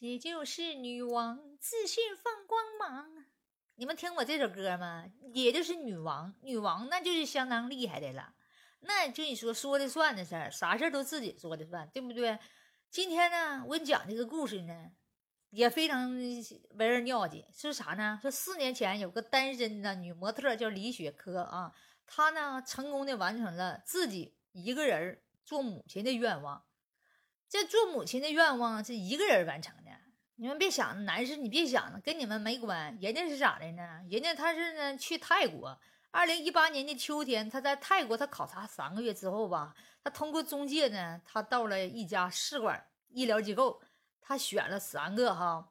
姐就是女王，自信放光芒。你们听过这首歌吗？也就是女王，女王那就是相当厉害的了。那就你说说的算的事儿，啥事儿都自己说的算，对不对？今天呢，我给你讲这个故事呢，也非常为人尿急。是啥呢？说四年前有个单身的女模特叫李雪珂啊，她呢成功的完成了自己一个人做母亲的愿望。这做母亲的愿望是一个人完成。你们别想男士，你别想，跟你们没关。人家是咋的呢？人家他是呢去泰国。二零一八年的秋天，他在泰国，他考察三个月之后吧，他通过中介呢，他到了一家试管医疗机构，他选了三个哈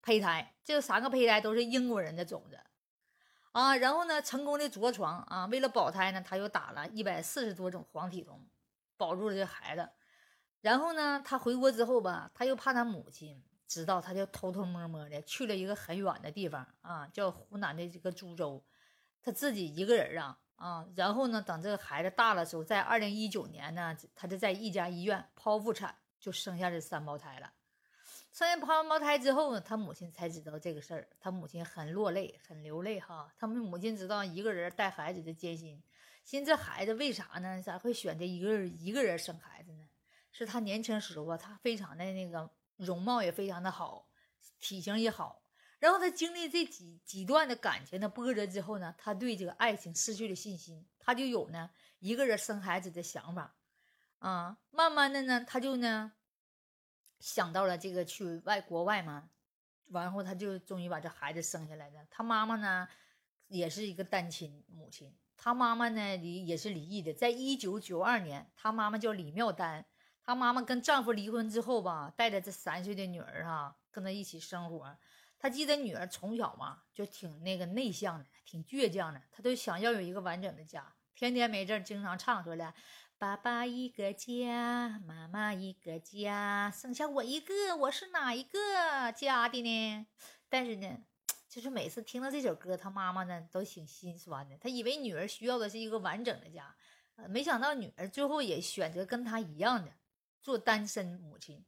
胚胎，这三个胚胎都是英国人的种子啊，然后呢，成功的着床啊，为了保胎呢，他又打了一百四十多种黄体酮，保住了这孩子。然后呢，他回国之后吧，他又怕他母亲知道，他就偷偷摸摸的去了一个很远的地方啊，叫湖南的这个株洲。他自己一个人啊啊，然后呢，等这个孩子大了时候，在二零一九年呢，他就在一家医院剖腹产，就生下这三胞胎了。生下剖完胞胎之后呢，他母亲才知道这个事儿，他母亲很落泪，很流泪哈。他们母亲知道一个人带孩子的艰辛，寻思这孩子为啥呢？咋会选择一个人一个人生孩子呢？是他年轻时候啊，他非常的那个容貌也非常的好，体型也好。然后他经历这几几段的感情的波折之后呢，他对这个爱情失去了信心，他就有呢一个人生孩子的想法，啊，慢慢的呢，他就呢想到了这个去外国外嘛，完后他就终于把这孩子生下来了。他妈妈呢也是一个单亲母亲，他妈妈呢离也是离异的，在一九九二年，他妈妈叫李妙丹，他妈妈跟丈夫离婚之后吧，带着这三岁的女儿哈，跟他一起生活。他记得女儿从小嘛就挺那个内向的，挺倔强的，他都想要有一个完整的家，天天没事经常唱出来：“爸爸一个家，妈妈一个家，剩下我一个，我是哪一个家的呢？”但是呢，就是每次听到这首歌，他妈妈呢都挺心酸的，他以为女儿需要的是一个完整的家，没想到女儿最后也选择跟他一样的做单身母亲。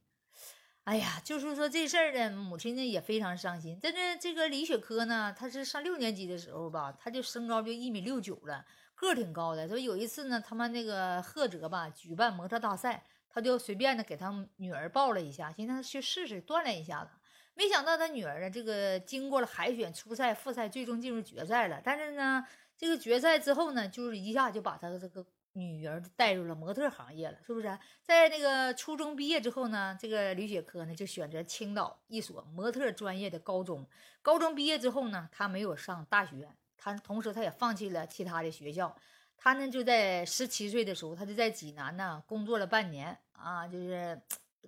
哎呀，就是说这事儿呢，母亲呢也非常伤心。但是这个李雪珂呢，她是上六年级的时候吧，她就身高就一米六九了，个儿挺高的。说有一次呢，他们那个菏泽吧举办模特大赛，他就随便的给他女儿报了一下，寻思去试试锻炼一下子。没想到他女儿呢，这个经过了海选、初赛、复赛，最终进入决赛了。但是呢，这个决赛之后呢，就是一下就把他这个。女儿带入了模特行业了，是不是？在那个初中毕业之后呢，这个吕雪珂呢就选择青岛一所模特专业的高中。高中毕业之后呢，她没有上大学，她同时她也放弃了其他的学校。她呢就在十七岁的时候，她就在济南呢工作了半年啊，就是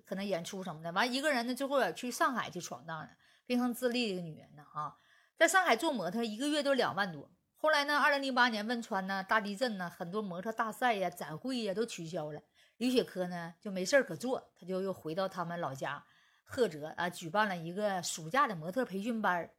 可能演出什么的。完一个人呢，最后去上海去闯荡了，非常自立的一个女人呢啊，在上海做模特，一个月都两万多。后来呢？二零零八年汶川呢大地震呢，很多模特大赛呀、展会呀都取消了。李雪珂呢就没事儿可做，他就又回到他们老家菏泽啊，举办了一个暑假的模特培训班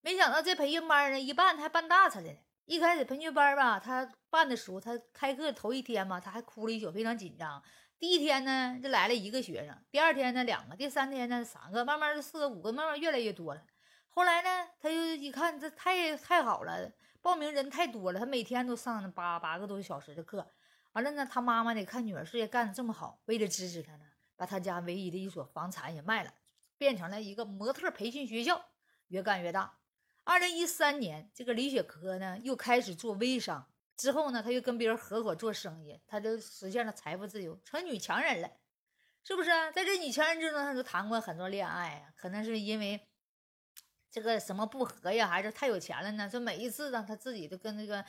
没想到这培训班呢一办，他还办大出来了。一开始培训班吧，他办的时候，他开课头一天嘛，他还哭了一宿，非常紧张。第一天呢就来了一个学生，第二天呢两个，第三天呢三个，慢慢的四个、五个，慢慢越来越多了。后来呢，他就一看这太太好了。报名人太多了，他每天都上八八个多小时的课。完了呢，他妈妈得看女儿事业干得这么好，为了支持她呢，把他家唯一的一所房产也卖了，变成了一个模特培训学校，越干越大。二零一三年，这个李雪珂呢又开始做微商，之后呢，他又跟别人合伙做生意，他就实现了财富自由，成女强人了，是不是？在这女强人之中，他就谈过很多恋爱，可能是因为。这个什么不和呀？还是太有钱了呢？说每一次呢，他自己都跟那个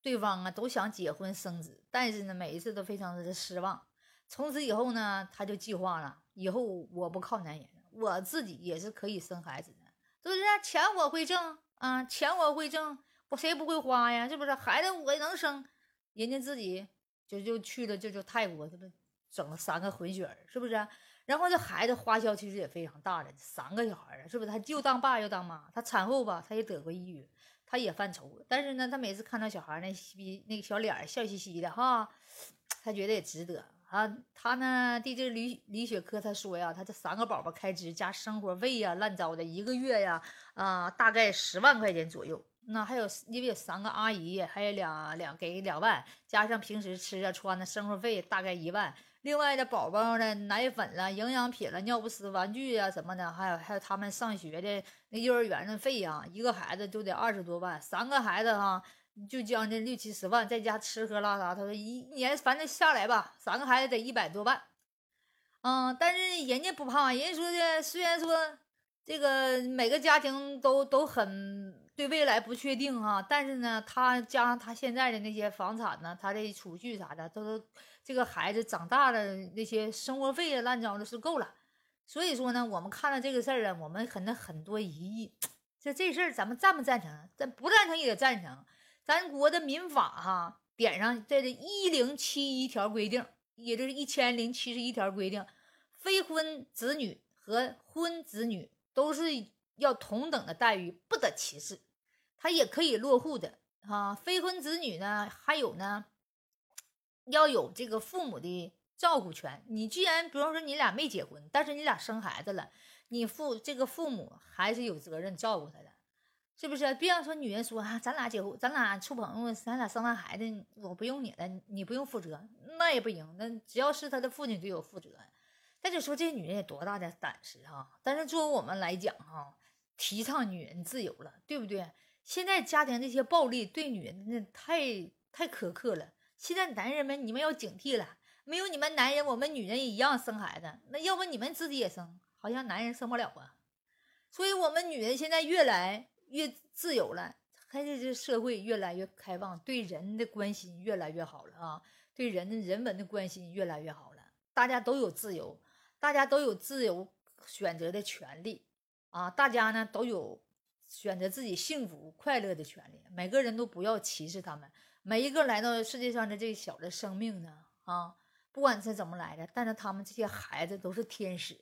对方啊都想结婚生子，但是呢，每一次都非常的失望。从此以后呢，他就计划了，以后我不靠男人，我自己也是可以生孩子的，是不是？钱我会挣啊，钱我会挣，我谁不会花呀？是不是？孩子我能生，人家自己就就去了，就就泰国，这不整了三个混血儿，是不是？然后这孩子花销其实也非常大的，三个小孩儿啊，是不是？他又当爸又当妈。他产后吧，他也得过抑郁，他也犯愁。但是呢，他每次看到小孩那嘻那个小脸笑嘻嘻的哈，他觉得也值得。啊，他呢，对这李李雪科他说呀，他这三个宝宝开支加生活费呀，乱糟的，一个月呀，啊，大概十万块钱左右。那还有，因为有三个阿姨，还有两两给两万，加上平时吃啊穿的生活费大概一万。另外的宝宝的奶粉了、营养品了、尿不湿、玩具啊什么的，还有还有他们上学的那幼儿园的费呀，一个孩子就得二十多万，三个孩子哈就将近六七十万，在家吃喝拉撒，他说一年反正下来吧，三个孩子得一百多万。嗯，但是人家不怕，人家说的虽然说这个每个家庭都都很对未来不确定哈，但是呢，他加上他现在的那些房产呢，他的储蓄啥的都都。这个孩子长大了，那些生活费啊、乱糟的是够了。所以说呢，我们看到这个事儿啊，我们可能很多疑义。这这事儿咱们赞不赞成？咱不赞成也得赞成。咱国的民法哈点上这一零七一条规定，也就是一千零七十一条规定，非婚子女和婚子女都是要同等的待遇，不得歧视。他也可以落户的啊。非婚子女呢，还有呢。要有这个父母的照顾权。你既然，比方说你俩没结婚，但是你俩生孩子了，你父这个父母还是有责任照顾他的，是不是？别说女人说啊，咱俩结婚，咱俩处朋友，咱俩生完孩子，我不用你了，你不用负责，那也不行。那只要是他的父亲就有负责。再就说这女人有多大的胆识哈？但是作为我们来讲哈，提倡女人自由了，对不对？现在家庭这些暴力对女人那太太苛刻了。现在男人们，你们要警惕了。没有你们男人，我们女人也一样生孩子。那要不你们自己也生？好像男人生不了啊。所以，我们女人现在越来越自由了，还是这社会越来越开放，对人的关心越来越好了啊，对人的人文的关心越来越好了。大家都有自由，大家都有自由选择的权利啊！大家呢都有选择自己幸福快乐的权利。每个人都不要歧视他们。每一个来到世界上的这小的生命呢，啊，不管是怎么来的，但是他们这些孩子都是天使，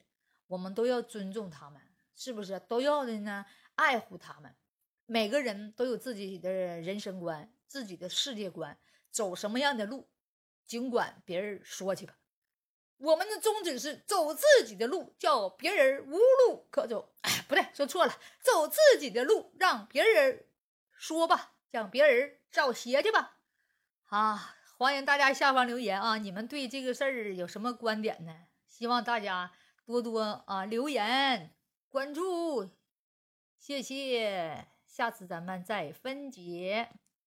我们都要尊重他们，是不是？都要的呢，爱护他们。每个人都有自己的人生观，自己的世界观，走什么样的路，尽管别人说去吧。我们的宗旨是走自己的路，叫别人无路可走。哎，不对，说错了，走自己的路，让别人说吧。让别人找鞋去吧，啊！欢迎大家下方留言啊！你们对这个事儿有什么观点呢？希望大家多多啊留言关注，谢谢！下次咱们再分解。